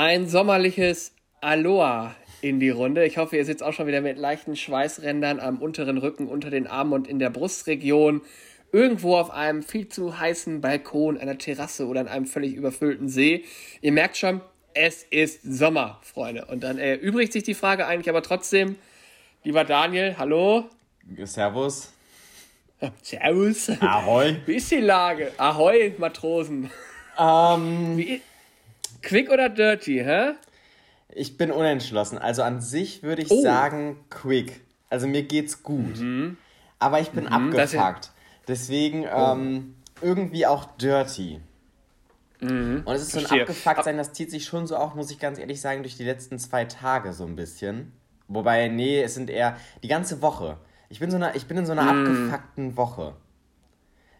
Ein sommerliches Aloha in die Runde. Ich hoffe, ihr sitzt auch schon wieder mit leichten Schweißrändern am unteren Rücken, unter den Armen und in der Brustregion. Irgendwo auf einem viel zu heißen Balkon, einer Terrasse oder an einem völlig überfüllten See. Ihr merkt schon, es ist Sommer, Freunde. Und dann erübrigt sich die Frage eigentlich aber trotzdem, lieber Daniel, hallo. Servus. Servus. Ahoi. Wie ist die Lage? Ahoi, Matrosen. Ähm, Wie, quick oder dirty, hä? ich bin unentschlossen. Also an sich würde ich Oh. sagen quick. Also mir geht's gut. Aber ich bin Mhm, abgefuckt. Deswegen ähm, irgendwie auch dirty. Und es ist so ein verstehe. Abgefucktsein, das zieht sich schon so auch, muss ich ganz ehrlich sagen, durch die letzten zwei Tage so ein bisschen. Wobei, nee, es sind eher die ganze Woche. Ich bin, so eine, ich bin in so einer Mhm. abgefuckten Woche.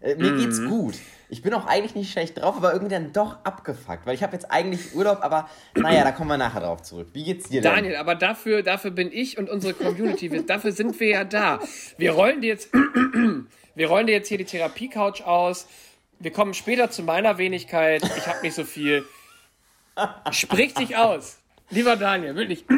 Äh, mir geht's gut. Ich bin auch eigentlich nicht schlecht drauf, aber irgendwie dann doch abgefuckt. Weil ich habe jetzt eigentlich Urlaub, aber naja, da kommen wir nachher drauf zurück. Wie geht's dir denn? Daniel, aber dafür, dafür bin ich und unsere Community, dafür sind wir ja da. Wir rollen dir jetzt, wir rollen dir jetzt hier die Therapie-Couch aus. Wir kommen später zu meiner Wenigkeit. Ich habe nicht so viel. Sprich dich aus. Lieber Daniel, wirklich.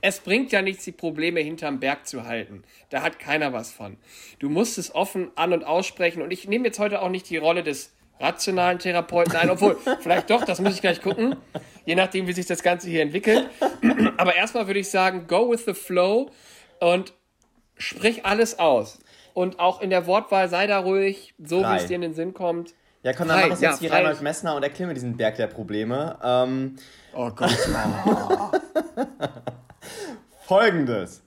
Es bringt ja nichts, die Probleme hinterm Berg zu halten. Da hat keiner was von. Du musst es offen an- und aussprechen. Und ich nehme jetzt heute auch nicht die Rolle des rationalen Therapeuten ein, obwohl, vielleicht doch, das muss ich gleich gucken. Je nachdem, wie sich das Ganze hier entwickelt. Aber erstmal würde ich sagen, go with the flow und sprich alles aus. Und auch in der Wortwahl sei da ruhig, so wie es dir in den Sinn kommt. Ja, komm, dann Frei, mach es ja, jetzt wie. Reinhold Messner und erklär mir diesen Berg der Probleme. Ähm, Oh Gott. Folgendes.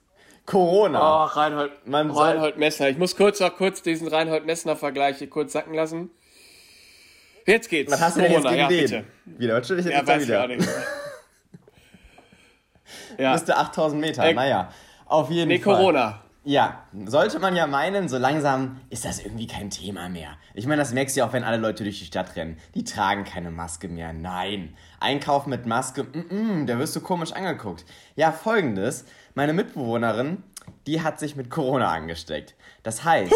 Corona. Oh, Reinhold, Man Reinhold Messner. Ich muss kurz noch kurz diesen Reinhold Messner-Vergleich hier kurz sacken lassen. Jetzt geht's. Was hast du denn jetzt gegen ja, den? bitte. Wieder, was stimmt Ja, jetzt weiß ich wieder? auch nicht. ja, Müsste 8000 Meter, Äh, naja. Auf jeden nee, Fall. Corona. Ja, sollte man ja meinen, so langsam ist das irgendwie kein Thema mehr. Ich meine, das merkst du ja auch, wenn alle Leute durch die Stadt rennen. Die tragen keine Maske mehr. Nein. Einkaufen mit Maske, mm, mm, da wirst du komisch angeguckt. Ja, folgendes. Meine Mitbewohnerin, die hat sich mit Corona angesteckt. Das heißt,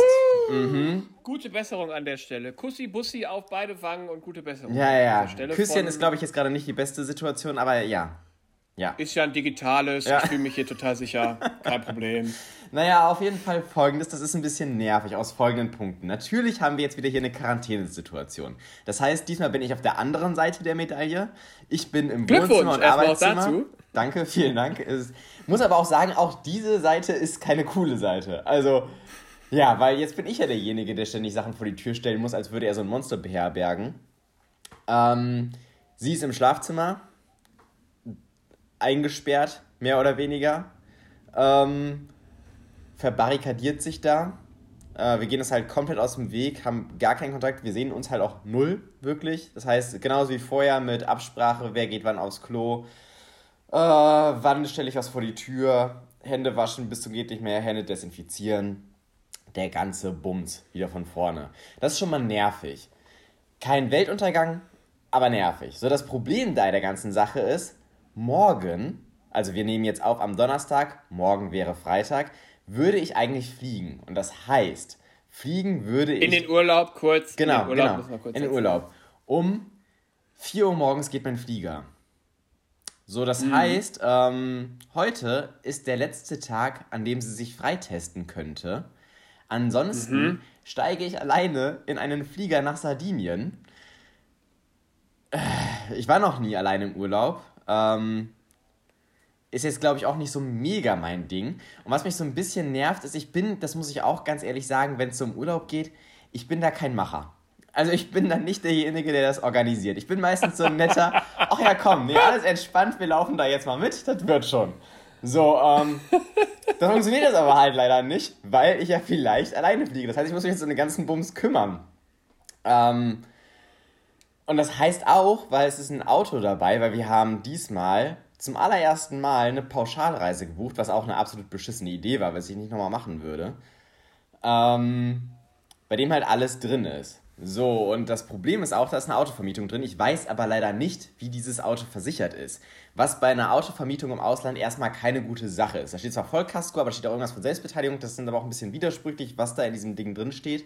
Gute Besserung an der Stelle. Kussi, Bussi auf beide Wangen und gute Besserung. ja, an ja, Küsschen ist, glaube ich, jetzt gerade nicht die beste Situation, aber ja. Ja. Ist ja ein digitales. Ja. Ich fühle mich hier total sicher. Kein Problem. Naja, auf jeden Fall folgendes, das ist ein bisschen nervig aus folgenden Punkten. Natürlich haben wir jetzt wieder hier eine Quarantänesituation. Das heißt, diesmal bin ich auf der anderen Seite der Medaille. Ich bin im Wohnzimmer und Arbeitszimmer. dazu. Danke, vielen Dank. Es, muss aber auch sagen, auch diese Seite ist keine coole Seite. Also, ja, weil jetzt bin ich ja derjenige, der ständig Sachen vor die Tür stellen muss, als würde er so ein Monster beherbergen. Ähm, sie ist im Schlafzimmer, eingesperrt, mehr oder weniger. Ähm, verbarrikadiert sich da. Äh, wir gehen es halt komplett aus dem Weg, haben gar keinen Kontakt. Wir sehen uns halt auch null, wirklich. Das heißt, genauso wie vorher mit Absprache, wer geht wann aufs Klo, äh, wann stelle ich was vor die Tür, Hände waschen bis zum geht nicht mehr, Hände desinfizieren. Der ganze Bums wieder von vorne. Das ist schon mal nervig. Kein Weltuntergang, aber nervig. So, das Problem da der ganzen Sache ist, morgen, also wir nehmen jetzt auf am Donnerstag, morgen wäre Freitag, würde ich eigentlich fliegen. Und das heißt, fliegen würde ich. In den Urlaub kurz. Genau, in den Urlaub genau. wir kurz in den setzen. Urlaub. Um 4 Uhr morgens geht mein Flieger. So, das Mhm. heißt, ähm, heute ist der letzte Tag, an dem sie sich freitesten könnte. Ansonsten Mhm. steige ich alleine in einen Flieger nach Sardinien. Ich war noch nie alleine im Urlaub. Ähm, ist jetzt, glaube ich, auch nicht so mega mein Ding. Und was mich so ein bisschen nervt, ist, ich bin, das muss ich auch ganz ehrlich sagen, wenn es so um Urlaub geht, ich bin da kein Macher. Also ich bin dann nicht derjenige, der das organisiert. Ich bin meistens so ein netter, ach ja komm, nee, alles entspannt, wir laufen da jetzt mal mit, das wird schon. So, ähm, dann funktioniert das aber halt leider nicht, weil ich ja vielleicht alleine fliege. Das heißt, ich muss mich jetzt um den ganzen Bums kümmern. Ähm, und das heißt auch, weil es ist ein Auto dabei, weil wir haben diesmal zum allerersten Mal eine Pauschalreise gebucht, was auch eine absolut beschissene Idee war, was ich nicht nochmal machen würde. Ähm, bei dem halt alles drin ist. So, und das Problem ist auch, da ist eine Autovermietung drin. Ich weiß aber leider nicht, wie dieses Auto versichert ist. Was bei einer Autovermietung im Ausland erstmal keine gute Sache ist. Da steht zwar Vollkasko, aber da steht auch irgendwas von Selbstbeteiligung. Das sind aber auch ein bisschen widersprüchlich, was da in diesem Ding drin steht.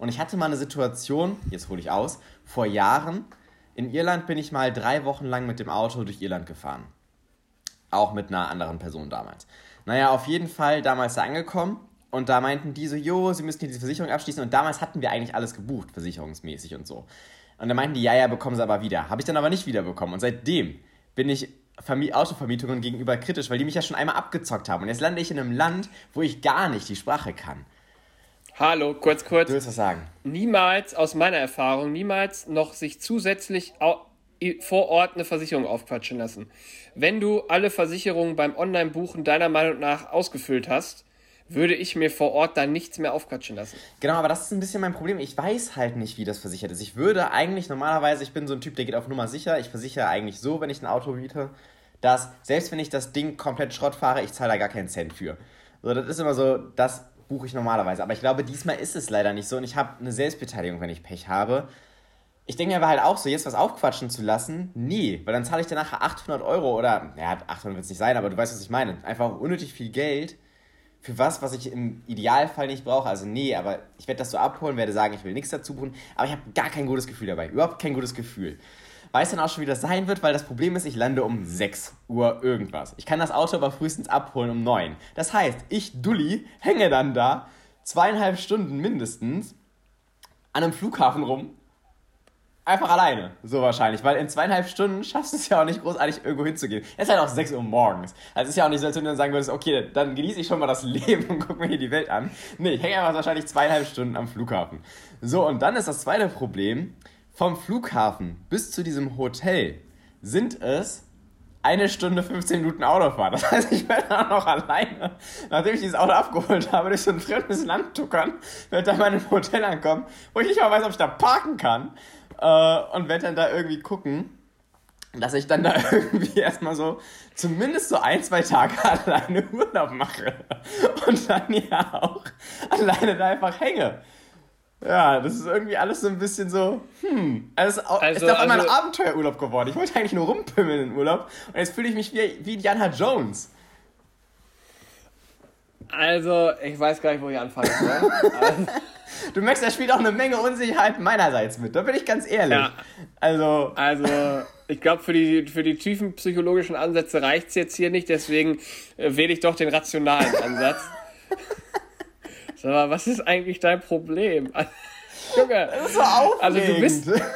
Und ich hatte mal eine Situation, jetzt hole ich aus, vor Jahren, In Irland bin ich mal drei Wochen lang mit dem Auto durch Irland gefahren. Auch mit einer anderen Person damals. Naja, auf jeden Fall damals da angekommen und da meinten die so, jo, sie müssten hier diese Versicherung abschließen und damals hatten wir eigentlich alles gebucht, versicherungsmäßig und so. Und dann meinten die, ja, ja, bekommen sie aber wieder. Habe ich dann aber nicht wiederbekommen und seitdem bin ich Vermi Autovermietungen gegenüber kritisch, weil die mich ja schon einmal abgezockt haben. Und jetzt lande ich in einem Land, wo ich gar nicht die Sprache kann. Hallo, kurz, kurz. Du willst was sagen? Niemals, aus meiner Erfahrung, niemals noch sich zusätzlich vor Ort eine Versicherung aufquatschen lassen. Wenn du alle Versicherungen beim Online-Buchen deiner Meinung nach ausgefüllt hast, würde ich mir vor Ort dann nichts mehr aufquatschen lassen. Genau, aber das ist ein bisschen mein Problem. Ich weiß halt nicht, wie das versichert ist. Ich würde eigentlich normalerweise, ich bin so ein Typ, der geht auf Nummer sicher. Ich versichere eigentlich so, wenn ich ein Auto miete, dass selbst wenn ich das Ding komplett Schrott fahre, ich zahle da gar keinen Cent für. So, das ist immer so, das buche ich normalerweise. Aber ich glaube, diesmal ist es leider nicht so und ich habe eine Selbstbeteiligung, wenn ich Pech habe. Ich denke mir aber halt auch so, jetzt was aufquatschen zu lassen, nie, weil dann zahle ich dann nachher 800 Euro oder, ja, 800 wird es nicht sein, aber du weißt, was ich meine. Einfach unnötig viel Geld für was, was ich im Idealfall nicht brauche. Also nee, aber ich werde das so abholen, werde sagen, ich will nichts dazu buchen, aber ich habe gar kein gutes Gefühl dabei. Überhaupt kein gutes Gefühl. Weiß dann auch schon, wie das sein wird, weil das Problem ist, ich lande um 6 Uhr irgendwas. Ich kann das Auto aber frühestens abholen um 9. Das heißt, ich, Dulli, hänge dann da zweieinhalb Stunden mindestens an einem Flughafen rum, Einfach alleine, so wahrscheinlich, weil in zweieinhalb Stunden schaffst du es ja auch nicht großartig irgendwo hinzugehen. Es ist halt auch 6 Uhr morgens. Also es ist ja auch nicht so, als wenn du dann sagen würdest, okay, dann genieße ich schon mal das Leben und guck mir hier die Welt an. Nee, ich hänge einfach wahrscheinlich zweieinhalb Stunden am Flughafen. So, und dann ist das zweite Problem, vom Flughafen bis zu diesem Hotel sind es eine Stunde 15 Minuten Autofahrt. Das heißt, ich werde dann noch alleine, nachdem ich dieses Auto abgeholt habe, durch so ein fremdes Land tuckern, werde dann mal einem Hotel ankommen, wo ich nicht mal weiß, ob ich da parken kann äh, und werde dann da irgendwie gucken, dass ich dann da irgendwie erstmal so zumindest so ein, zwei Tage alleine Urlaub mache und dann ja auch alleine da einfach hänge. Ja, das ist irgendwie alles so ein bisschen so, hm, also, also ist auf einmal also, ein Abenteuerurlaub geworden. Ich wollte eigentlich nur rumpimmeln in Urlaub und jetzt fühle ich mich wie, wie Diana Jones. Also, ich weiß gar nicht, wo ich anfangen soll. also, Du merkst, da spielt auch eine Menge Unsicherheit meinerseits mit. Da bin ich ganz ehrlich. Ja. Also. Also, ich glaube, für die, für die tiefen psychologischen Ansätze reicht es jetzt hier nicht. Deswegen äh, wähle ich doch den rationalen Ansatz. Sag mal, was ist eigentlich dein Problem? Junge. Das ist so aufregend. Also, du bist.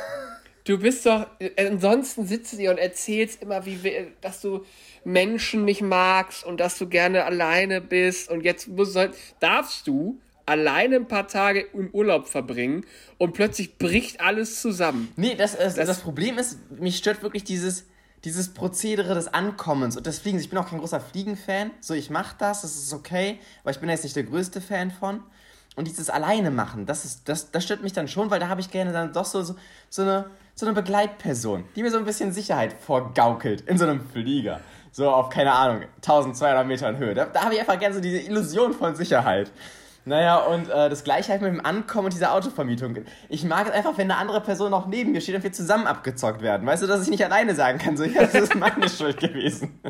Du bist doch. Ansonsten sitzt du hier und erzählst immer, wie, dass du Menschen nicht magst und dass du gerne alleine bist. Und jetzt musst du, darfst du alleine ein paar Tage im Urlaub verbringen und plötzlich bricht alles zusammen. Nee, das, das, das, das Problem ist, mich stört wirklich dieses, dieses Prozedere des Ankommens und des Fliegens. Ich bin auch kein großer Fliegenfan. So, ich mache das, das ist okay, aber ich bin jetzt nicht der größte Fan von. Und dieses Alleine machen, das, ist, das, das stört mich dann schon, weil da habe ich gerne dann doch so, so, so, eine, so eine Begleitperson, die mir so ein bisschen Sicherheit vorgaukelt in so einem Flieger. So auf, keine Ahnung, 1200 Metern Höhe. Da, da habe ich einfach gerne so diese Illusion von Sicherheit. Naja, und äh, das gleiche halt mit dem Ankommen und dieser Autovermietung. Ich mag es einfach, wenn eine andere Person noch neben mir steht und wir zusammen abgezockt werden. Weißt du, dass ich nicht alleine sagen kann, so, ja, das ist meine Schuld gewesen.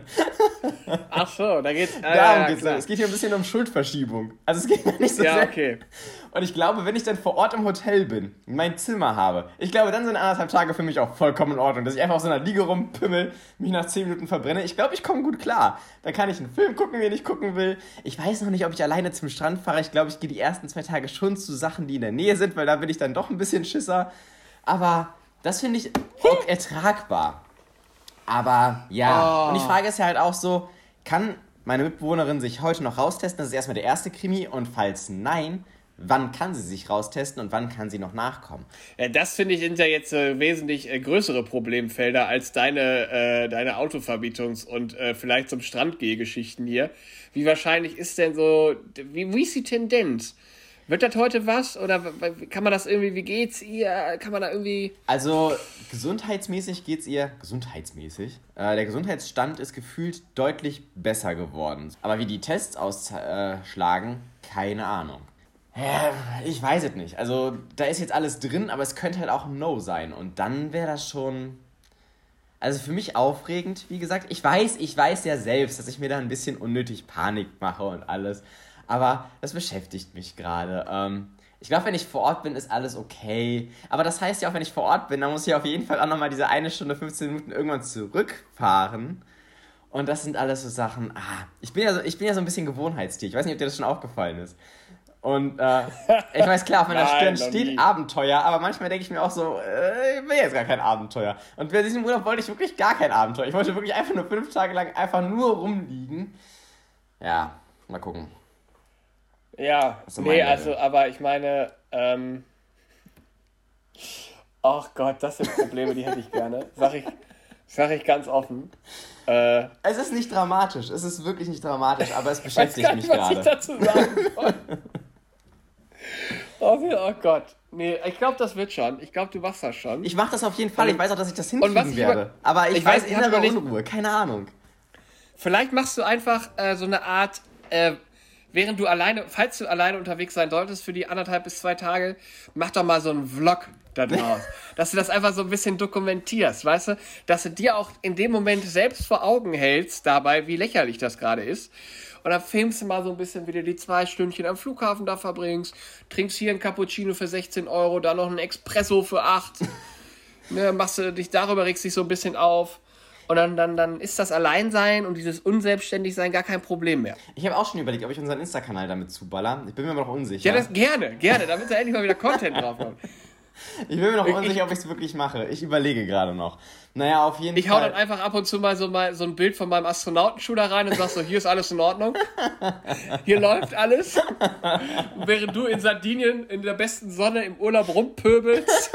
Ach so, da geht's. Äh, Darum ja, geht's. Es geht hier ein bisschen um Schuldverschiebung. Also es geht nicht so ja, sehr. Okay. Und ich glaube, wenn ich dann vor Ort im Hotel bin, mein Zimmer habe, ich glaube, dann sind anderthalb Tage für mich auch vollkommen in Ordnung, dass ich einfach auf so einer Liege rumpimmel, mich nach zehn Minuten verbrenne. Ich glaube, ich komme gut klar. Dann kann ich einen Film gucken, den ich gucken will. Ich weiß noch nicht, ob ich alleine zum Strand fahre. Ich glaube, ich gehe die ersten zwei Tage schon zu Sachen, die in der Nähe sind, weil da bin ich dann doch ein bisschen Schisser. Aber das finde ich auch ertragbar. Aber ja, oh. und die Frage ist ja halt auch so, kann meine Mitbewohnerin sich heute noch raustesten? Das ist erstmal der erste Krimi. Und falls nein, wann kann sie sich raustesten und wann kann sie noch nachkommen. Ja, das finde ich sind ja jetzt äh, wesentlich äh, größere Problemfelder als deine, äh, deine Autoverbietungs- und äh, vielleicht zum Strandgehgeschichten hier. Wie wahrscheinlich ist denn so, wie, wie ist die Tendenz? Wird das heute was? Oder kann man das irgendwie, wie geht's ihr? Kann man da irgendwie. Also, gesundheitsmäßig geht's ihr. Gesundheitsmäßig? Äh, der Gesundheitsstand ist gefühlt deutlich besser geworden. Aber wie die Tests ausschlagen, keine Ahnung. Ja, ich weiß es nicht. Also, da ist jetzt alles drin, aber es könnte halt auch ein No sein. Und dann wäre das schon. Also für mich aufregend, wie gesagt. Ich weiß, ich weiß ja selbst, dass ich mir da ein bisschen unnötig Panik mache und alles. Aber das beschäftigt mich gerade. Ähm, Ich glaube, wenn ich vor Ort bin, ist alles okay. Aber das heißt ja auch, wenn ich vor Ort bin, dann muss ich auf jeden Fall auch nochmal diese eine Stunde, 15 Minuten irgendwann zurückfahren. Und das sind alles so Sachen. Ah, ich bin ja so, ich bin ja so ein bisschen Gewohnheitstier. Ich weiß nicht, ob dir das schon aufgefallen ist. Und äh, ich weiß klar, auf meiner Nein, Stirn steht nie. Abenteuer, aber manchmal denke ich mir auch so, äh, ich will jetzt gar kein Abenteuer. Und bei diesem Urlaub wollte ich wirklich gar kein Abenteuer. Ich wollte wirklich einfach nur fünf Tage lang einfach nur rumliegen. Ja, mal gucken. Ja, So nee, also, aber ich meine, ähm, ach Gott, das sind Probleme, die hätte ich gerne. Sag ich, sag ich ganz offen. Äh, Es ist nicht dramatisch, es ist wirklich nicht dramatisch, aber es ich weiß beschäftigt gar mich nicht, was ich gerade. dazu sagen soll. oh, oh Gott. Nee, ich glaube, das wird schon. Ich glaube, du machst das schon. Ich mache das auf jeden Fall, ich weiß auch, dass ich das hinkriegen ich werde. Aber ich, ich weiß weiß, innere überlegt- Unruhe, keine Ahnung. Vielleicht machst du einfach äh, so eine Art, äh, während du alleine, falls du alleine unterwegs sein solltest für die anderthalb bis zwei Tage, mach doch mal so einen Vlog da draus. dass du das einfach so ein bisschen dokumentierst, weißt du? Dass du dir auch in dem Moment selbst vor Augen hältst dabei, wie lächerlich das gerade ist. Und dann filmst du mal so ein bisschen, wie du die zwei Stündchen am Flughafen da verbringst, trinkst hier ein Cappuccino für 16 Euro, dann noch ein Espresso für 8. ne, machst du dich darüber, regst dich so ein bisschen auf. Und dann, dann, dann ist das Alleinsein und dieses Unselbstständigsein gar kein Problem mehr. Ich habe auch schon überlegt, ob ich unseren Insta-Kanal damit zuballern. Ich bin mir aber noch unsicher. Ja, das gerne, gerne, damit da endlich mal wieder Content drauf kommt. ich bin mir noch Ich- unsicher, ob ich es wirklich mache. Ich überlege gerade noch. Naja, auf jeden Ich hau Fall. dann einfach ab und zu mal so, mal so ein Bild von meinem Astronautenschuh da rein und sag so, hier ist alles in Ordnung. Hier läuft alles. Und während du in Sardinien in der besten Sonne im Urlaub rumpöbelst.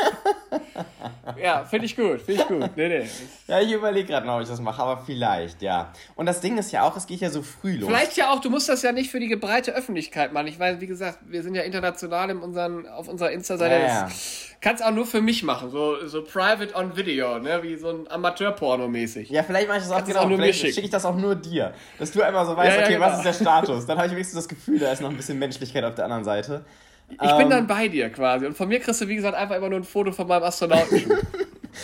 Ja, finde ich gut, finde ich gut. Nee, nee. Ja, ich überlege gerade noch, ob ich das mache, aber vielleicht, ja. Und das Ding ist ja auch, es geht ja so früh los. Vielleicht ja auch, du musst das ja nicht für die breite Öffentlichkeit machen. Ich weiß, wie gesagt, wir sind ja international in unseren, auf unserer Insta-Seite. Ja, ja. Kannst auch nur für mich machen, so, so private on video, ne? wie so ein Amateur-Porno mäßig. Ja, vielleicht mache ich das auch genau. auch vielleicht schicke ich das auch nur dir. Dass du einmal so weißt, Ja, ja, okay, was genau. ist der Status? Dann habe ich wenigstens das Gefühl, da ist noch ein bisschen Menschlichkeit auf der anderen Seite. Ich bin Ähm, dann bei dir quasi. Und von mir kriegst du, wie gesagt, einfach immer nur ein Foto von meinem Astronautenschuh.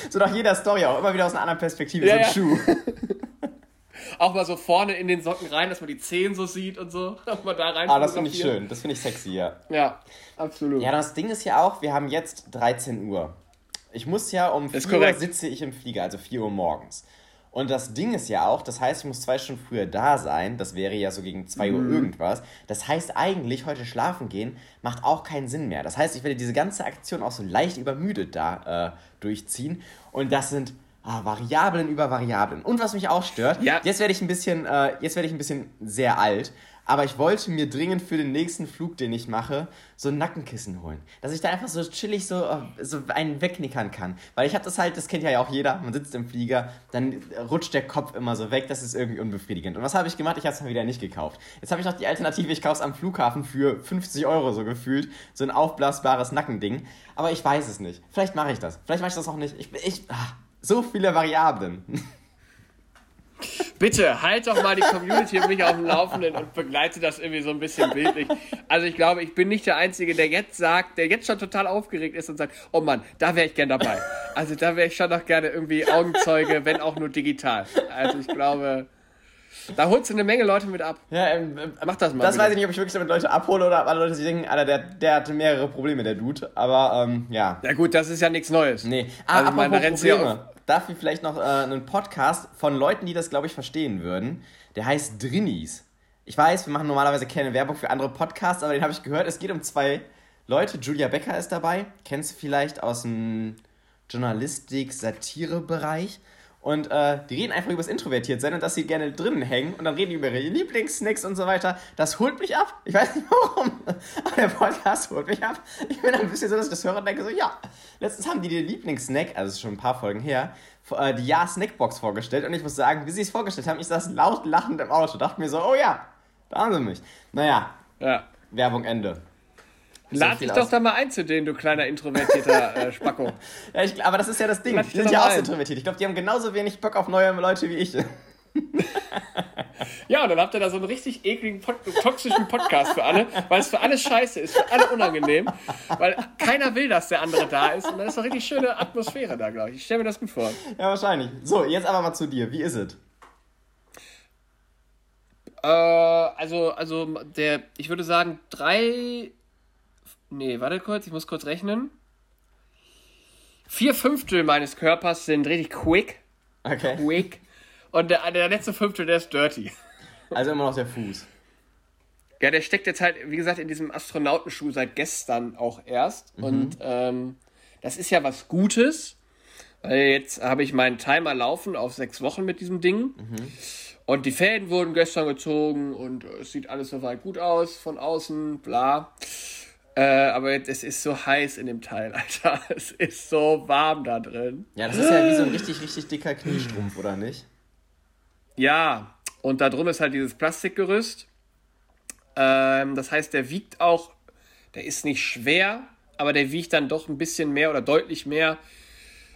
So nach jeder Story auch immer wieder aus einer anderen Perspektive. Ja, so ein. Schuh. auch mal so vorne in den Socken rein, dass man die Zehen so sieht und so. Dass man da rein Ah, das finde ich schön. Das finde ich sexy, ja. Ja, absolut. Ja, das Ding ist ja auch, wir haben jetzt 13 Uhr. Ich muss ja um 4 Ist Uhr sitze ich im Flieger, also 4 Uhr morgens. Und das Ding ist ja auch, das heißt, ich muss zwei Stunden früher da sein. Das wäre ja so gegen 2 Mhm. Uhr irgendwas. Das heißt eigentlich, heute schlafen gehen macht auch keinen Sinn mehr. Das heißt, ich werde diese ganze Aktion auch so leicht übermüdet da äh, durchziehen. Und das sind ah, Variablen über Variablen. Und was mich auch stört, Ja. jetzt werde ich ein bisschen, äh, jetzt werde ich ein bisschen sehr alt. Aber ich wollte mir dringend für den nächsten Flug, den ich mache, so ein Nackenkissen holen. Dass ich da einfach so chillig so, äh, so einen wegnickern kann. Weil ich habe das halt, das kennt ja auch jeder, man sitzt im Flieger, dann rutscht der Kopf immer so weg, das ist irgendwie unbefriedigend. Und was habe ich gemacht? Ich habe es mal wieder nicht gekauft. Jetzt habe ich noch die Alternative, ich kaufe es am Flughafen für 50 Euro so gefühlt. So ein aufblasbares Nackending. Aber ich weiß es nicht. Vielleicht mache ich das. Vielleicht mache ich das auch nicht. Ich, ich, ah, so viele Variablen. Bitte, halt doch mal die Community und mich auf dem Laufenden und begleite das irgendwie so ein bisschen bildlich. Also ich glaube, ich bin nicht der Einzige, der jetzt sagt, der jetzt schon total aufgeregt ist und sagt, oh Mann, da wäre ich gern dabei. Also da wäre ich schon noch gerne irgendwie Augenzeuge, wenn auch nur digital. Also ich glaube, da holst du eine Menge Leute mit ab. Ja, ähm, ähm, Mach das mal. Das bitte. weiß ich nicht, ob ich wirklich damit Leute abhole oder ob alle Leute sich denken, Alter, der, der hatte mehrere Probleme, der Dude. Aber ähm, ja. Ja gut, das ist ja nichts Neues. Nee. Ah, Also meine, Probleme. Dafür vielleicht noch äh, einen Podcast von Leuten, die das, glaube ich, verstehen würden. Der heißt Drinnies. Ich weiß, wir machen normalerweise keine Werbung für andere Podcasts, aber den habe ich gehört. Es geht um zwei Leute. Julia Becker ist dabei. Kennst du vielleicht aus dem Journalistik-Satire-Bereich. Und äh, die reden einfach über das Introvertiertsein und dass sie gerne drinnen hängen. Und dann reden die über ihre Lieblingssnacks und so weiter. Das holt mich ab. Ich weiß nicht warum. Aber der Podcast holt mich ab. Ich bin ein bisschen so, dass ich das höre und denke so, ja. Letztens haben die den Lieblingssnack, also schon ein paar Folgen her, äh, die Ja-Snackbox vorgestellt. Und ich muss sagen, wie sie es vorgestellt haben, ich saß laut lachend im Auto. Dachte mir so, oh ja, da haben sie mich. Naja, Ja. Werbung Ende. Lad viel dich doch da mal ein zu denen, du kleiner introvertierter äh, Spacko. Ja, ich, aber das ist ja das Ding. Lass Die sind ja auch introvertiert. Ich glaube, die haben genauso wenig Bock auf neue Leute wie ich. Ja, und dann habt ihr da so einen richtig ekligen, toxischen Podcast für alle, weil es für alle scheiße ist, für alle unangenehm, weil keiner will, dass der andere da ist. Und dann ist eine richtig schöne Atmosphäre da, glaube ich. Ich stelle mir das gut vor. Ja, wahrscheinlich. So, jetzt aber mal zu dir. Wie ist es? Äh, also, also der, ich würde sagen, drei Nee, warte kurz, ich muss kurz rechnen. Vier Fünftel meines Körpers sind richtig quick. Okay. Quick. Und der, der letzte Fünftel, der ist dirty. Also immer noch der Fuß. Ja, der steckt jetzt halt, wie gesagt, in diesem Astronautenschuh seit gestern auch erst. Und ähm, das ist ja was Gutes. Weil jetzt habe ich meinen Timer laufen auf sechs Wochen mit diesem Ding. Und die Fäden wurden gestern gezogen und es sieht alles soweit gut aus von außen, bla. Äh, aber es ist so heiß in dem Teil, Alter. Es ist so warm da drin. Ja, das ist ja wie so ein richtig, richtig dicker Kniestrumpf, oder nicht? Ja, und da drum ist halt dieses Plastikgerüst. Ähm, das heißt, der wiegt auch, der ist nicht schwer, aber der wiegt dann doch ein bisschen mehr oder deutlich mehr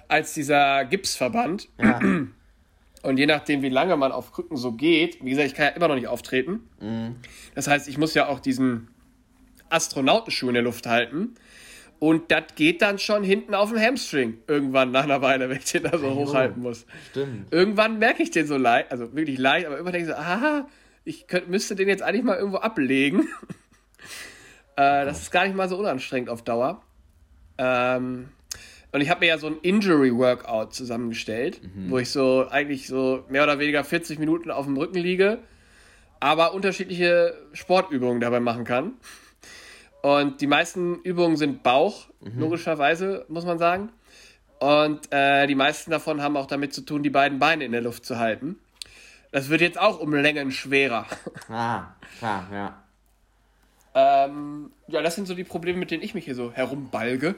als dieser Gipsverband. Ja. Und je nachdem, wie lange man auf Krücken so geht, wie gesagt, ich kann ja immer noch nicht auftreten. Das heißt, ich muss ja auch diesen Astronautenschuh in der Luft halten. Und das geht dann schon hinten auf dem Hamstring. Irgendwann nach einer Weile, wenn ich den da so hochhalten muss. Stimmt. Irgendwann merke ich den so leicht, also wirklich leicht, aber immer denke ich so, aha, ich könnt, müsste den jetzt eigentlich mal irgendwo ablegen. äh, das ist gar nicht mal so unanstrengend auf Dauer. Ähm, und ich habe mir ja so ein Injury-Workout zusammengestellt, wo ich so eigentlich so mehr oder weniger 40 Minuten auf dem Rücken liege, aber unterschiedliche Sportübungen dabei machen kann. Und die meisten Übungen sind Bauch, logischerweise, muss man sagen. Und äh, die meisten davon haben auch damit zu tun, die beiden Beine in der Luft zu halten. Das wird jetzt auch um Längen schwerer. Ah, klar, ja. ähm, ja, das sind so die Probleme, mit denen ich mich hier so herumbalge.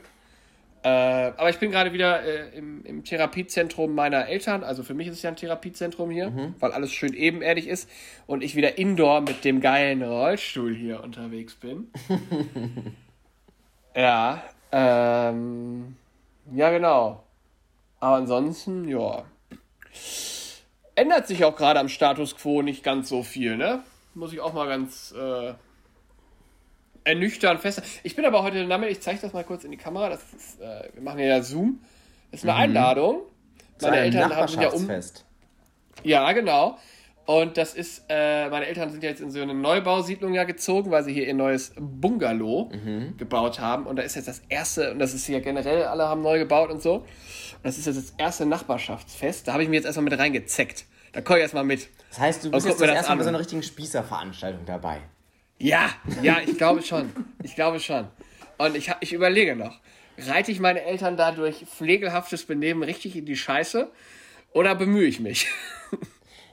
Äh, aber ich bin gerade wieder äh, im, im Therapiezentrum meiner Eltern. Also für mich ist es ja ein Therapiezentrum hier, weil alles schön ebenerdig ist. Und ich wieder indoor mit dem geilen Rollstuhl hier unterwegs bin. ja, ähm, ja, genau. Aber ansonsten, ja. Ändert sich auch gerade am Status quo nicht ganz so viel, ne? Muss ich auch mal ganz äh, ernüchtern fest. Ich bin aber heute damit, ich zeige das mal kurz in die Kamera. Das ist, äh, wir machen ja Zoom. Das ist eine Einladung. Zu Meine Eltern haben sind ja um. Ja, genau. Und das ist, äh, meine Eltern sind ja jetzt in so eine Neubausiedlung ja gezogen, weil sie hier ihr neues Bungalow gebaut haben. Und da ist jetzt das erste, und das ist hier generell, alle haben neu gebaut und so. Und das ist jetzt das erste Nachbarschaftsfest. Da habe ich mir jetzt erstmal mit reingezeckt. Da komme ich erstmal mit. Das heißt, du bist jetzt das das erste Mal bei so einer richtigen Spießerveranstaltung dabei. Ja, ja, ich glaube schon. Ich glaube schon. Und ich, ich überlege noch, reite ich meine Eltern da durch pflegelhaftes Benehmen richtig in die Scheiße oder bemühe ich mich?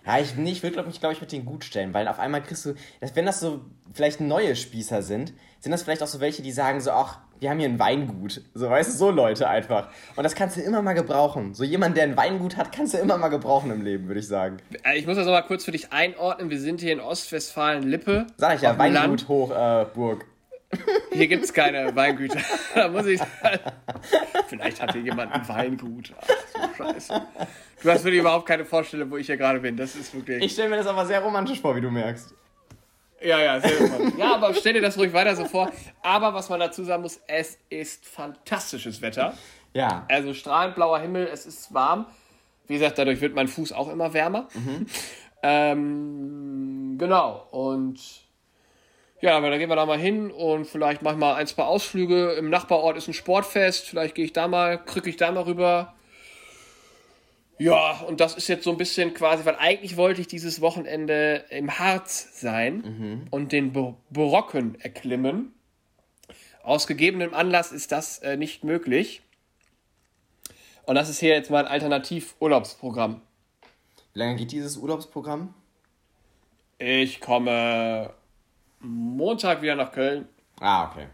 Ja, ich, nee, ich will, glaube ich, mit denen gut stellen, weil auf einmal kriegst du, wenn das so vielleicht neue Spießer sind, sind das vielleicht auch so welche, die sagen so, ach, wir haben hier ein Weingut. So, weißt du, so Leute einfach. Und das kannst du immer mal gebrauchen. So jemand, der ein Weingut hat, kannst du immer mal gebrauchen im Leben, würde ich sagen. Äh, Ich muss das nochmal kurz für dich einordnen. Wir sind hier in Ostwestfalen-Lippe. Sag ich ja. Weingut hoch, äh, Burg. Hier gibt es keine Weingüter. da muss ich. Vielleicht hat hier jemand ein Weingut. Ach, so Scheiße. Du hast wirklich überhaupt keine Vorstellung, wo ich hier gerade bin. Das ist wirklich. Ich stelle mir das aber sehr romantisch vor, wie du merkst. Ja, ja, sehr gut. Ja, aber stell dir das ruhig weiter so vor. Aber was man dazu sagen muss, es ist fantastisches Wetter. Ja. Also strahlend blauer Himmel, es ist warm. Wie gesagt, dadurch wird mein Fuß auch immer wärmer. Ähm, genau. Und ja, aber da gehen wir da mal hin und vielleicht mache ich mal ein, zwei Ausflüge. Im Nachbarort ist ein Sportfest. Vielleicht gehe ich da mal, krücke ich da mal rüber. Ja, und das ist jetzt so ein bisschen quasi, weil eigentlich wollte ich dieses Wochenende im Harz sein und den Brocken erklimmen. Aus gegebenem Anlass ist das äh, nicht möglich. Und das ist hier jetzt mein Alternativ-Urlaubsprogramm. Wie lange geht dieses Urlaubsprogramm? Ich komme Montag wieder nach Köln. Ah, okay.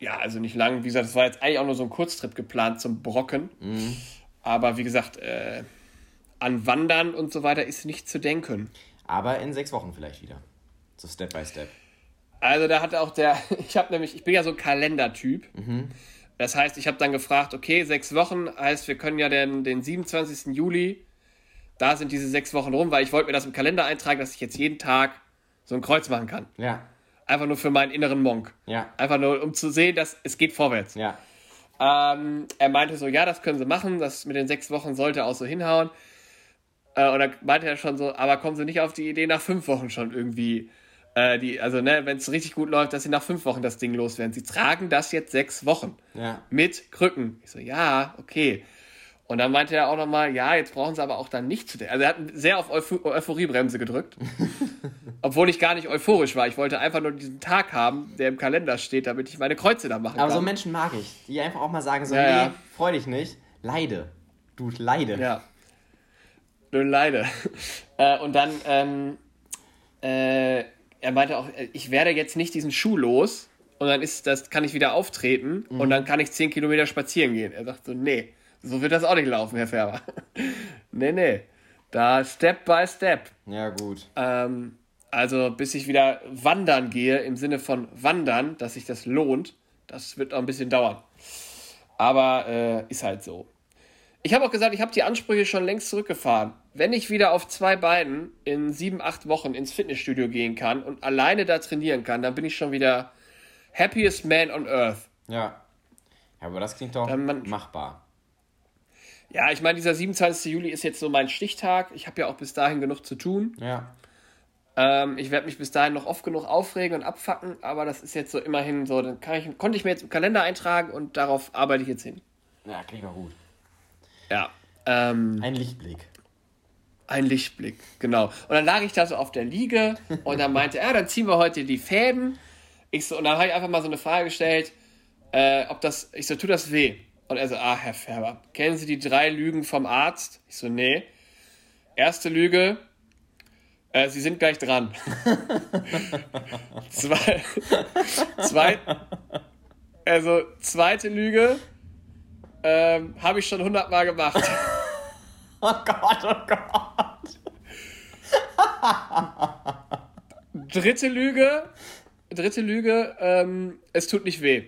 Ja, also nicht lang. Wie gesagt, es war jetzt eigentlich auch nur so ein Kurztrip geplant zum Brocken. Aber wie gesagt, äh, an Wandern und so weiter ist nicht zu denken. Aber in sechs Wochen vielleicht wieder. So Step by Step. Also da hat auch der, ich habe nämlich, ich bin ja so ein Kalendertyp. Das heißt, ich habe dann gefragt, okay, sechs Wochen, heißt, wir können ja den, den 27. Juli, da sind diese sechs Wochen rum, weil ich wollte mir das im Kalender eintragen, dass ich jetzt jeden Tag so ein Kreuz machen kann. Ja. Einfach nur für meinen inneren Monk. Ja. Einfach nur, um zu sehen, dass es geht vorwärts. Ja. Ähm, er meinte so, ja, das können sie machen, das mit den sechs Wochen sollte auch so hinhauen. Äh, und dann meinte er schon so, aber kommen sie nicht auf die Idee, nach fünf Wochen schon irgendwie Äh, die, also, ne, wenn es richtig gut läuft, dass sie nach fünf Wochen das Ding loswerden. Sie tragen das jetzt sechs Wochen. Ja. Mit Krücken. Ich so, ja, okay. Und dann meinte er auch nochmal, ja, jetzt brauchen sie aber auch dann nicht zu. Also er hat sehr auf Euph Euphoriebremse gedrückt. Obwohl ich gar nicht euphorisch war. Ich wollte einfach nur diesen Tag haben, der im Kalender steht, damit ich meine Kreuze da machen Aber kann. so Menschen mag ich, die einfach auch mal sagen so, Ja, nee, ja. freu dich nicht, leide. Du leide. Ja. Nur leider. Äh, und dann, ähm, äh, er meinte auch, äh, ich werde jetzt nicht diesen Schuh los und dann ist das, kann ich wieder auftreten und dann kann ich 10 Kilometer spazieren gehen. Er sagt so, nee, so wird das auch nicht laufen, Herr Färber. nee, nee. Da Step by Step. Ja, gut. Ähm, also bis ich wieder wandern gehe, im Sinne von wandern, dass sich das lohnt, das wird noch ein bisschen dauern. Aber äh, ist halt so. Ich habe auch gesagt, ich habe die Ansprüche schon längst zurückgefahren. Wenn ich wieder auf zwei Beinen in sieben, acht Wochen ins Fitnessstudio gehen kann und alleine da trainieren kann, dann bin ich schon wieder happiest man on earth. Ja. Ja, aber das klingt doch man- machbar. Ja, ich meine, dieser 27. Juli ist jetzt so mein Stichtag. Ich habe ja auch bis dahin genug zu tun. Ja. Ähm, ich werde mich bis dahin noch oft genug aufregen und abfacken, aber das ist jetzt so immerhin so, dann kann ich, konnte ich mir jetzt im Kalender eintragen und darauf arbeite ich jetzt hin. Ja, klingt doch gut. Ja. Ähm, Ein Lichtblick. ein Lichtblick, genau. Und dann lag ich da so auf der Liege und dann meinte er, dann ziehen wir heute die Fäden. Ich so, und dann habe ich einfach mal so eine Frage gestellt, äh, ob das, ich so, tut das weh? Und er so, ah, Herr Färber, kennen Sie die drei Lügen vom Arzt? Ich so, nee. Erste Lüge, äh, Sie sind gleich dran. zwei, zwei, also zweite Lüge, ähm, habe ich schon hundertmal gemacht. Oh Gott, oh Gott. Dritte Lüge, dritte Lüge, ähm, es tut nicht weh.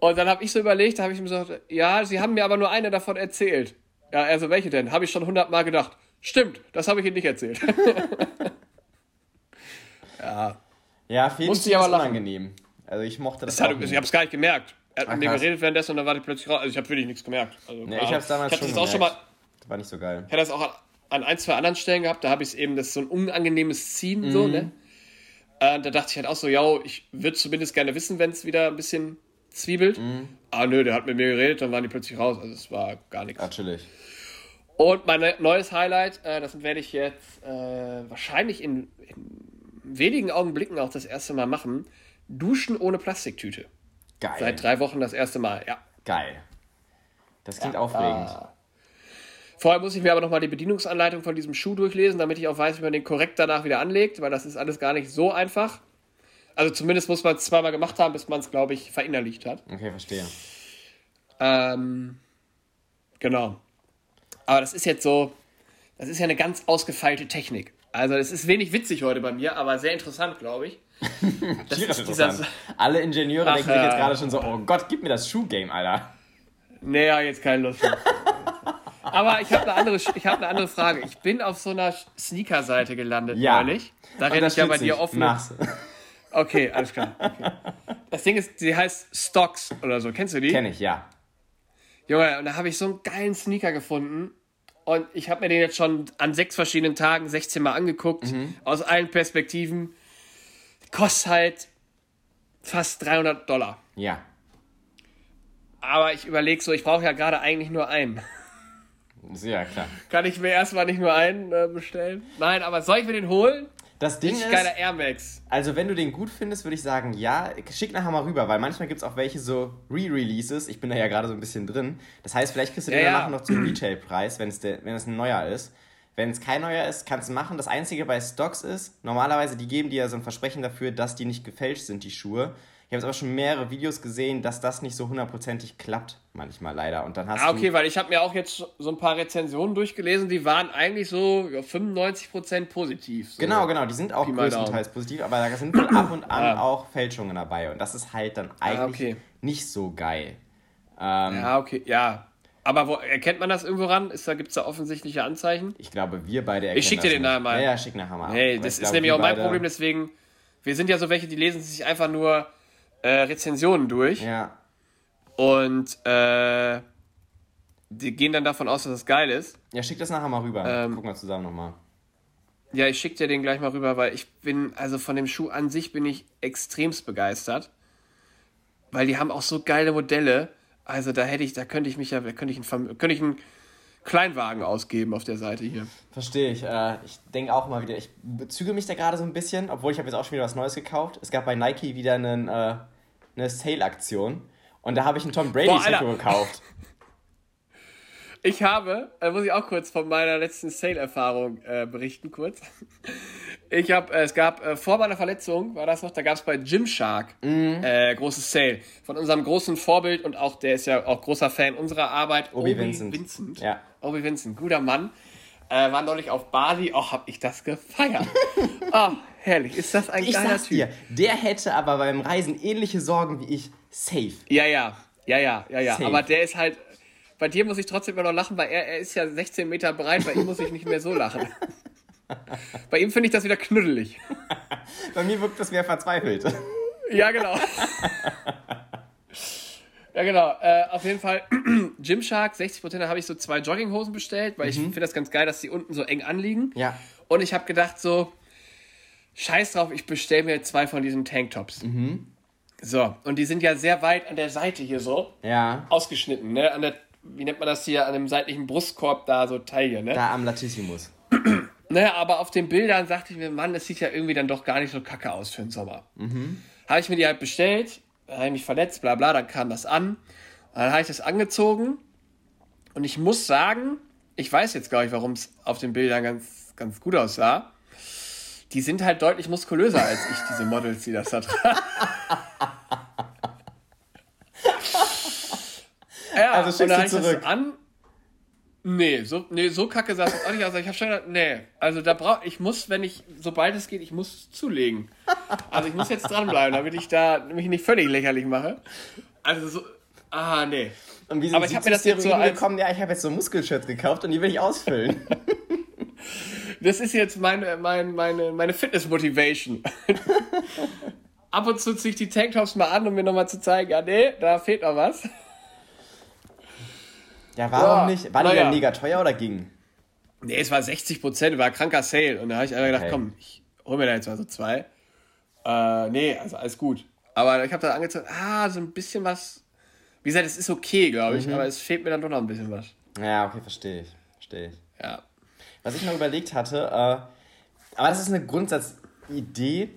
Und dann habe ich so überlegt, da habe ich ihm gesagt, ja, sie haben mir aber nur eine davon erzählt. Ja, also welche denn? Habe ich schon hundertmal gedacht. Stimmt, das habe ich Ihnen nicht erzählt. ja, Ja, Fäden Musste ich aber lachen. unangenehm. Also ich mochte das, das hat, auch ich habe es gar nicht gemerkt. Er hat Ach, mit mir krass. geredet währenddessen und dann war ich plötzlich raus. Also ich habe wirklich nichts gemerkt. Also, Nee, ich hab's Ahnung. damals ich hatte schon das auch schon mal. Das war nicht so geil. Ich hatte das auch an, an ein, zwei anderen Stellen gehabt, da habe ich es eben, das ist so ein unangenehmes Ziehen, so, ne? Äh, da dachte ich halt auch so, ja, ich würde zumindest gerne wissen, wenn es wieder ein bisschen zwiebelt. Ah, nö, der hat mit mir geredet, dann waren die plötzlich raus. Also es war gar nichts. Chillig. Und mein ne- neues Highlight, äh, das werde ich jetzt äh, wahrscheinlich in, in wenigen Augenblicken auch das erste Mal machen. Duschen ohne Plastiktüte. Geil. Seit drei Wochen das erste Mal, ja. Geil. Das klingt aufregend. Ah. Vorher muss ich mir aber nochmal die Bedienungsanleitung von diesem Schuh durchlesen, damit ich auch weiß, wie man den korrekt danach wieder anlegt, weil das ist alles gar nicht so einfach. Also zumindest muss man es zweimal gemacht haben, bis man es, glaube ich, verinnerlicht hat. Okay, verstehe. Ähm, genau. Aber das ist jetzt so, das ist ja eine ganz ausgefeilte Technik. Also es ist wenig witzig heute bei mir, aber sehr interessant, glaube ich. Das ist dieser, interessant. Alle Ingenieure Ach, denken sich jetzt ja. gerade schon so, oh Gott, gib mir das Schuhgame, Alter. Naja, jetzt keine Lust mehr. Aber ich habe eine, andere, ich hab eine andere Frage. Ich bin auf so einer Sneaker-Seite gelandet Ja. neulich. Da renne ich ja bei dir offen. Mach's. Okay, alles klar. Okay. Das Ding ist, die heißt Stocks oder so. Kennst du die? Kenn ich, ja. Junge, und da habe ich so einen geilen Sneaker gefunden. Und ich habe mir den jetzt schon an sechs verschiedenen Tagen 16 Mal angeguckt. Aus allen Perspektiven. Kostet halt fast 300 Dollar. Ja. Aber ich überlege so, ich brauche ja gerade eigentlich nur einen. Ja klar. Kann ich mir erstmal nicht nur einen äh, bestellen? Nein, aber soll ich mir den holen? Das Ding Richtig ist, geiler Air Max. also wenn du den gut findest, würde ich sagen, ja, schick nachher mal rüber, weil manchmal gibt es auch welche so Re-Releases. Ich bin da ja gerade so ein bisschen drin. Das heißt, vielleicht kriegst du den Ja, nachher noch zum Retail-Preis, wenn es ein neuer ist. Wenn es kein neuer ist, kannst du machen. Das Einzige bei Stocks ist, normalerweise, die geben dir ja so ein Versprechen dafür, dass die nicht gefälscht sind, die Schuhe. Ich habe jetzt aber schon mehrere Videos gesehen, dass das nicht so hundertprozentig klappt, manchmal leider. Und dann hast Ah, okay, weil ich habe mir auch jetzt so ein paar Rezensionen durchgelesen, die waren eigentlich so ja, 95% positiv. So. Genau, genau, die sind auch größtenteils positiv, aber da sind ab und an Ah. auch Fälschungen dabei. Und das ist halt dann eigentlich okay. nicht so geil. Ähm, Ja, okay, ja. Aber wo, erkennt man das irgendwo ran? Ist da, Gibt es da offensichtliche Anzeichen? Ich glaube, wir beide erkennen Ich schick dir den nachher mal. Ja, ja, schick nachher mal. Hey, Aber das ist glaube, nämlich auch mein Problem, deswegen, wir sind ja so welche, die lesen sich einfach nur äh, Rezensionen durch Ja, und äh, die gehen dann davon aus, dass es geil ist. ja, schick das nachher mal rüber. Ähm. Gucken wir zusammen nochmal. Ja, ich schicke dir den gleich mal rüber, weil ich bin, also von dem Schuh an sich bin ich extremst begeistert. Weil die haben auch so geile Modelle. Also da hätte ich, da könnte ich mich ja, da könnte ich einen, könnte ich einen Kleinwagen ausgeben auf der Seite hier. Verstehe ich. Äh, ich denke auch mal wieder, ich bezüge mich da gerade so ein bisschen, obwohl ich habe jetzt auch schon wieder was Neues gekauft. Es gab bei Nike wieder einen, äh, eine Sale-Aktion und da habe ich ein Tom Brady-Trikot gekauft. Ich habe, da muss ich auch kurz von meiner letzten Sale-Erfahrung äh, berichten, kurz. Ich habe, äh, es gab äh, vor meiner Verletzung, war das noch, da gab es bei Gymshark mhm. äh, großes Sale von unserem großen Vorbild und auch, der ist ja auch großer Fan unserer Arbeit, Obi, Obi Vincent. Vincent. Ja. Obi Vincent, guter Mann. Äh, war neulich auf Bali, oh, hab ich das gefeiert. oh, herrlich, ist das ein ich geiler sag's Typ. Dir, der hätte aber beim Reisen ähnliche Sorgen wie ich. Safe. Ja, ja, ja, ja, ja, ja. Aber der ist halt, bei dir muss ich trotzdem immer noch lachen, weil er, er ist ja 16 Meter breit, bei ihm muss ich nicht mehr so lachen. Bei ihm finde ich das wieder knuddelig. Bei mir wirkt das mehr verzweifelt. Ja, genau. Ja, genau. Äh, auf jeden Fall Gymshark, 60%, da habe ich so zwei Jogginghosen bestellt, weil mhm. ich finde das ganz geil, dass die unten so eng anliegen. Ja. Und ich habe gedacht so, scheiß drauf, ich bestelle mir zwei von diesen Tanktops. Mhm. So, und die sind ja sehr weit an der Seite hier so. Ja. Ausgeschnitten, ne? An der, wie nennt man das hier, an dem seitlichen Brustkorb da so Taille, ne? Da am Latissimus. Naja, aber auf den Bildern sagte ich mir, Mann, das sieht ja irgendwie dann doch gar nicht so kacke aus für den Sommer. Mhm. Habe ich mir die halt bestellt, habe mich verletzt, bla bla, dann kam das an. Dann habe ich das angezogen und ich muss sagen, ich weiß jetzt gar nicht, warum es auf den Bildern ganz, ganz gut aussah. Die sind halt deutlich muskulöser als ich, diese Models, die das da tragen. ja, also schickst du zurück. An Nee, so, nee, so kacke sah es auch nicht aus. Ich habe schon gedacht, nee, also da brauch ich muss, wenn ich, sobald es geht, ich muss zulegen. Also ich muss jetzt dranbleiben, damit ich da mich nicht völlig lächerlich mache. Also so, ah, nee. Und wie Aber ich habe mir das jetzt so als, gekommen, ja, ich habe jetzt so Muskelshirts gekauft und die will ich ausfüllen. das ist jetzt meine, meine, meine, meine Fitness-Motivation. Ab und zu ziehe ich die Tanktops mal an, um mir nochmal zu zeigen, ja, nee, da fehlt noch was. Ja, warum ja, nicht? War die denn mega teuer oder ging? Nee, es war 60 Prozent, war kranker Sale. Und da habe ich einfach gedacht, okay. komm, ich hol mir da jetzt mal so zwei. Äh, nee, also alles gut. Aber ich habe da angezeigt, ah, so ein bisschen was. Wie gesagt, es ist okay, glaube ich, mhm. aber es fehlt mir dann doch noch ein bisschen was. Ja, okay, verstehe ich. Verstehe ich. Ja. Was ich noch überlegt hatte, äh, aber das ist eine Grundsatzidee,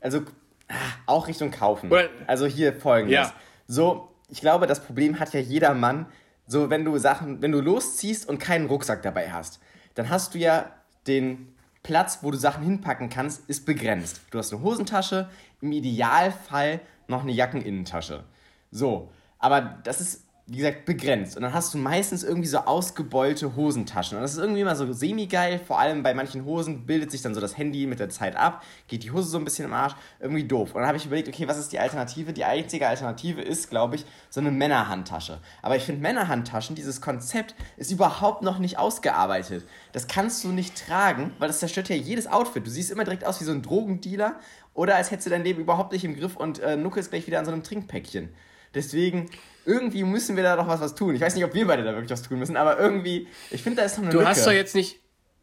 also ah, auch Richtung Kaufen. Also hier folgendes. Ja. So, ich glaube, das Problem hat ja jeder Mann, so wenn du Sachen, wenn du losziehst und keinen Rucksack dabei hast, dann hast du ja den Platz, wo du Sachen hinpacken kannst, ist begrenzt. Du hast eine Hosentasche, im Idealfall noch eine Jackeninnentasche. So, aber das ist wie gesagt, begrenzt. Und dann hast du meistens irgendwie so ausgebeulte Hosentaschen. Und das ist irgendwie immer so semi-geil. Vor allem bei manchen Hosen bildet sich dann so das Handy mit der Zeit ab, geht die Hose so ein bisschen im Arsch. Irgendwie doof. Und dann habe ich überlegt, okay, was ist die Alternative? Die einzige Alternative ist, glaube ich, so eine Männerhandtasche. Aber ich finde Männerhandtaschen, dieses Konzept, ist überhaupt noch nicht ausgearbeitet. Das kannst du nicht tragen, weil das zerstört ja jedes Outfit. Du siehst immer direkt aus wie so ein Drogendealer oder als hättest du dein Leben überhaupt nicht im Griff und äh, nuckelst gleich wieder an so einem Trinkpäckchen. Deswegen, irgendwie müssen wir da doch was, was tun. Ich weiß nicht, ob wir beide da wirklich was tun müssen, aber irgendwie, ich finde, da ist noch eine du Lücke. Hast doch jetzt nicht,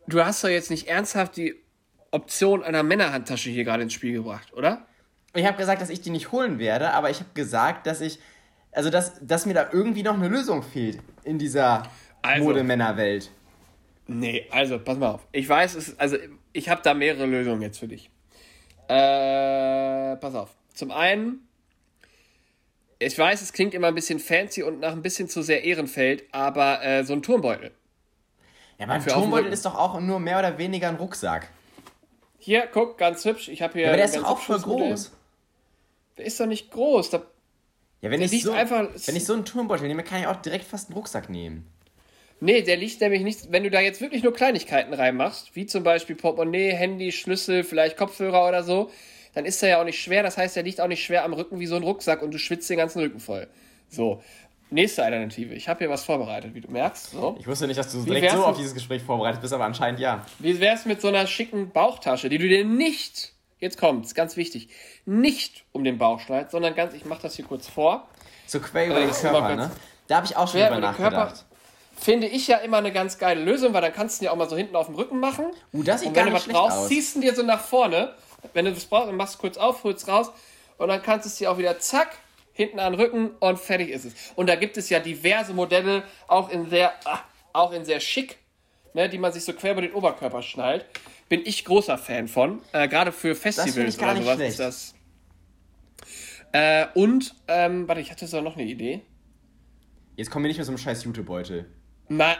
du hast doch jetzt nicht ernsthaft die Option einer Männerhandtasche hier gerade ins Spiel gebracht, oder? Ich habe gesagt, dass ich die nicht holen werde, aber ich habe gesagt, dass ich, also dass, dass mir da irgendwie noch eine Lösung fehlt in dieser also, Modemännerwelt. Nee, also pass mal auf. Ich weiß, es, also ich habe da mehrere Lösungen jetzt für dich. Äh, pass auf. Zum einen ich weiß, es klingt immer ein bisschen fancy und nach ein bisschen zu sehr Ehrenfeld, aber äh, so ein Turmbeutel. Ja, aber ein Turmbeutel ist doch auch nur mehr oder weniger ein Rucksack. Hier, guck, ganz hübsch. Ich habe hier. Ja, aber der ist doch auch voll groß. Der ist doch nicht groß. Da, ja, wenn ich, so, einfach, wenn ich so einen Turmbeutel nehme, kann ich auch direkt fast einen Rucksack nehmen. Nee, der liegt nämlich nicht, wenn du da jetzt wirklich nur Kleinigkeiten reinmachst, wie zum Beispiel Portemonnaie, Handy, Schlüssel, vielleicht Kopfhörer oder so, dann ist er ja auch nicht schwer. Das heißt, er liegt auch nicht schwer am Rücken wie so ein Rucksack und du schwitzt den ganzen Rücken voll. So. Nächste Alternative. Ich habe hier was vorbereitet, wie du merkst. So. Ich wusste nicht, dass du direkt so auf dieses Gespräch vorbereitet bist, aber anscheinend ja. Wie wär's mit so einer schicken Bauchtasche, die du dir nicht, jetzt kommt's, ganz wichtig, nicht um den Bauch schneidest, sondern ganz, ich mache das hier kurz vor. So quer über äh, den Körper, ne? Da habe ich auch schon drüber nachgedacht. Körper, finde ich ja immer eine ganz geile Lösung, weil dann kannst du ihn ja auch mal so hinten auf dem Rücken machen. Uh, das sieht und gar wenn du nicht was schlecht aus. ziehst du ihn dir so nach vorne. Wenn du das brauchst, dann machst du kurz auf, holst raus und dann kannst du es dir auch wieder zack, hinten an den Rücken und fertig ist es. Und da gibt es ja diverse Modelle, auch in sehr, ah, auch in sehr schick, ne, die man sich so quer über den Oberkörper schnallt. Bin ich großer Fan von. Äh, Gerade für Festivals oder sowas schlecht. ist das. Äh, und, ähm, warte, ich hatte so noch eine Idee. Jetzt kommen wir nicht mit so einem scheiß Jutebeutel. Na,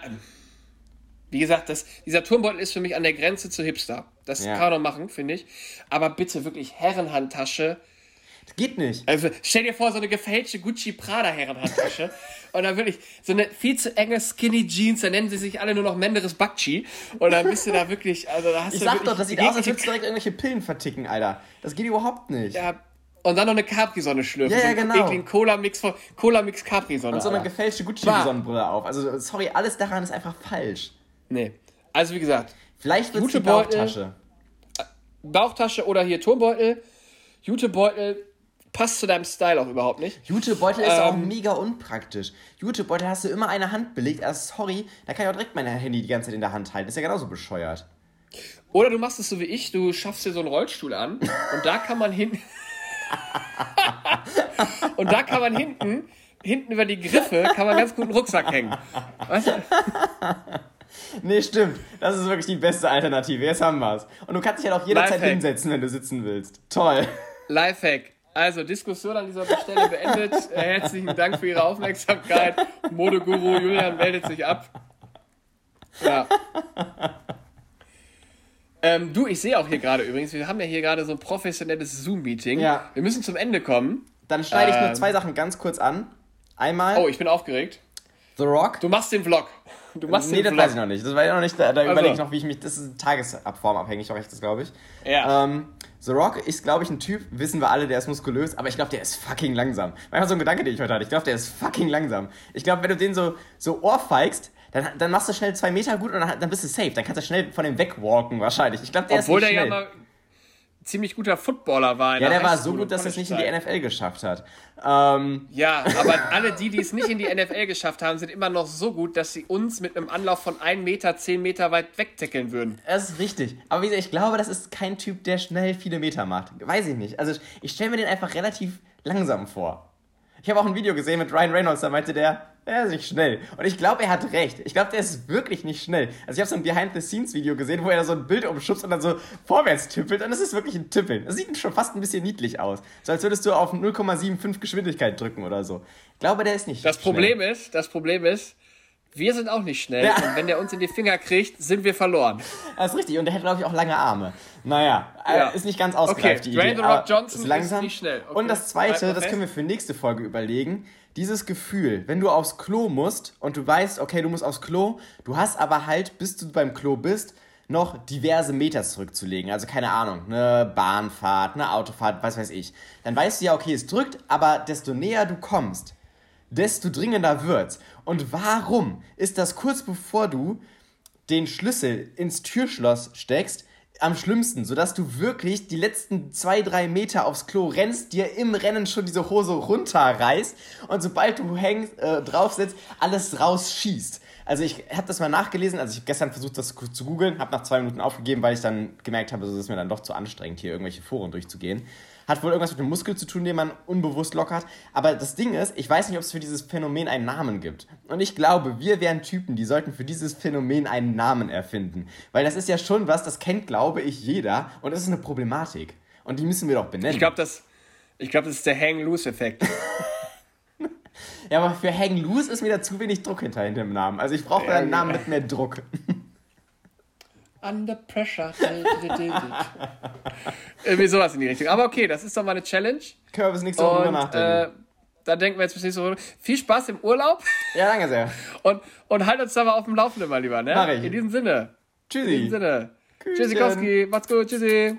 wie gesagt, das, dieser Turmbeutel ist für mich an der Grenze zu Hipster. Das Ja. kann man machen, finde ich. Aber bitte wirklich Herrenhandtasche. Das geht nicht. Also stell dir vor, so eine gefälschte Gucci Prada Herrenhandtasche. und dann wirklich so eine viel zu enge Skinny Jeans, da nennen sie sich alle nur noch Menderes Bakchi. Und dann bist du da wirklich, also da hast Ich du sag wirklich doch, das sieht aus, als würdest du direkt irgendwelche Pillen verticken, Alter. Das geht überhaupt nicht. ja, Und dann noch eine Capri-Sonne schlürfen. Ja, ja, so genau. ekligen Cola-Mix Cola-Mix Capri-Sonne. Und so eine Alter. gefälschte. Gucci-Sonnenbrille auf. Also, sorry, alles daran ist einfach falsch. Nee. Also wie gesagt, Vielleicht wird die Jutebeutel. Bauchtasche. Bauchtasche oder hier Turmbeutel. Jutebeutel passt zu deinem Style auch überhaupt nicht. Jutebeutel ist auch Ähm. mega unpraktisch. Jutebeutel hast du immer eine Hand belegt. Also, sorry, da kann ich auch direkt mein Handy die ganze Zeit in der Hand halten. ist ja genauso bescheuert. Oder du machst es so wie ich, du schaffst dir so einen Rollstuhl an und da kann man hinten. und da kann man hinten, hinten über die Griffe, kann man ganz gut einen Rucksack hängen. Weißt du? Nee, stimmt. Das ist wirklich die beste Alternative. Jetzt haben wir's. Und du kannst dich halt auch jederzeit Lifehack. hinsetzen, wenn du sitzen willst. Toll. Lifehack. Also, Diskussion an dieser Stelle beendet. Äh, Herzlichen Dank für Ihre Aufmerksamkeit. Modeguru Julian meldet sich ab. Ja. Ähm, du, ich sehe auch hier gerade übrigens, wir haben ja hier gerade so ein professionelles Zoom-Meeting. Ja. Wir müssen zum Ende kommen. Dann schneide ich nur Ähm. zwei Sachen ganz kurz an. Einmal Oh, ich bin aufgeregt. The Rock. Du machst den Vlog. Du machst nee, den das weiß ich noch nicht. Das weiß ich noch nicht. Da, da Also. überlege ich noch, wie ich mich. Das ist tagesabformabhängig, auch echt, das glaube ich. Ja. Ähm, The Rock ist, glaube ich, ein Typ, wissen wir alle, der ist muskulös, aber ich glaube, der ist fucking langsam. Einfach so ein Gedanke, den ich heute hatte. Ich glaube, der ist fucking langsam. Ich glaube, wenn du den so, so ohrfeigst, dann, dann machst du schnell zwei Meter gut und dann, dann bist du safe. Dann kannst du schnell von dem wegwalken, wahrscheinlich. Ich glaube, der Obwohl ist der nicht ja schnell. mal ziemlich guter Footballer war. ja, der war Highschool so gut, dass er es nicht in die. NFL geschafft hat. Ähm, Ja, aber alle die, die es nicht in die NFL geschafft haben, sind immer noch so gut, dass sie uns mit einem Anlauf von 1 Meter, 10 Meter weit wegtackeln würden. Das ist richtig. Aber wie gesagt, ich glaube, das ist kein Typ, der schnell viele Meter macht. Weiß ich nicht. Also ich stelle mir den einfach relativ langsam vor. Ich habe auch ein Video gesehen mit Ryan Reynolds, da meinte der, er ist nicht schnell. Und ich glaube, er hat recht. Ich glaube, der ist wirklich nicht schnell. Also ich habe so ein Behind-the-Scenes-Video gesehen, wo er so ein Bild umschubst und dann so vorwärts tippelt. Und es ist wirklich ein Tippeln. Das sieht schon fast ein bisschen niedlich aus. So als würdest du auf 0,75 Geschwindigkeit drücken oder so. Ich glaube, der ist nicht Das schnell. Problem ist, das Problem ist, wir sind auch nicht schnell. Ja. Und wenn der uns in die Finger kriegt, sind wir verloren. Das ist richtig. Und der hat, glaube ich, auch lange Arme. Naja, Ja. äh, ist nicht ganz ausgereift, Okay, die Idee. Rock Johnson ist langsam. ist nicht schnell. Okay. Und das Zweite, das können wir für nächste Folge überlegen. Dieses Gefühl, wenn du aufs Klo musst und du weißt, okay, du musst aufs Klo, du hast aber halt, bis du beim Klo bist, noch diverse Meter zurückzulegen. Also keine Ahnung, eine Bahnfahrt, eine Autofahrt, was weiß ich. Dann weißt du ja, okay, es drückt, aber desto näher du kommst, desto dringender wird's. Und warum ist das kurz bevor du den Schlüssel ins Türschloss steckst, am schlimmsten, sodass du wirklich die letzten zwei, drei Meter aufs Klo rennst, dir im Rennen schon diese Hose runterreißt und sobald du hängst, äh, draufsetzt, alles rausschießt. Also ich habe das mal nachgelesen, also ich habe gestern versucht, das zu googeln, habe nach zwei Minuten aufgegeben, weil ich dann gemerkt habe, es ist mir dann doch zu anstrengend, hier irgendwelche Foren durchzugehen. Hat wohl irgendwas mit dem Muskel zu tun, den man unbewusst lockert. Aber das Ding ist, ich weiß nicht, ob es für dieses Phänomen einen Namen gibt. Und ich glaube, wir wären Typen, die sollten für dieses Phänomen einen Namen erfinden. Weil das ist ja schon was, das kennt, glaube ich, jeder. Und das ist eine Problematik. Und die müssen wir doch benennen. Ich glaube, das, ich glaub, das ist der Hang-Loose-Effekt. ja, aber für Hang Loose ist mir da zu wenig Druck hinter, hinter dem Namen. Also ich brauche Ja, einen Namen ja. mit mehr Druck. Under pressure. Irgendwie sowas in die Richtung. Aber okay, das ist doch mal eine Challenge. Können wir bis nächste Woche drüber Und nachdenken. äh, da denken wir jetzt bis nächste Woche. Viel Spaß im Urlaub ja, danke sehr. und, und halt uns da mal auf dem Laufenden mal lieber, ne? Mach ich. In diesem Sinne. In Tschüssi. diesem Sinne. Tschüssikowski. Macht's gut. Tschüssi.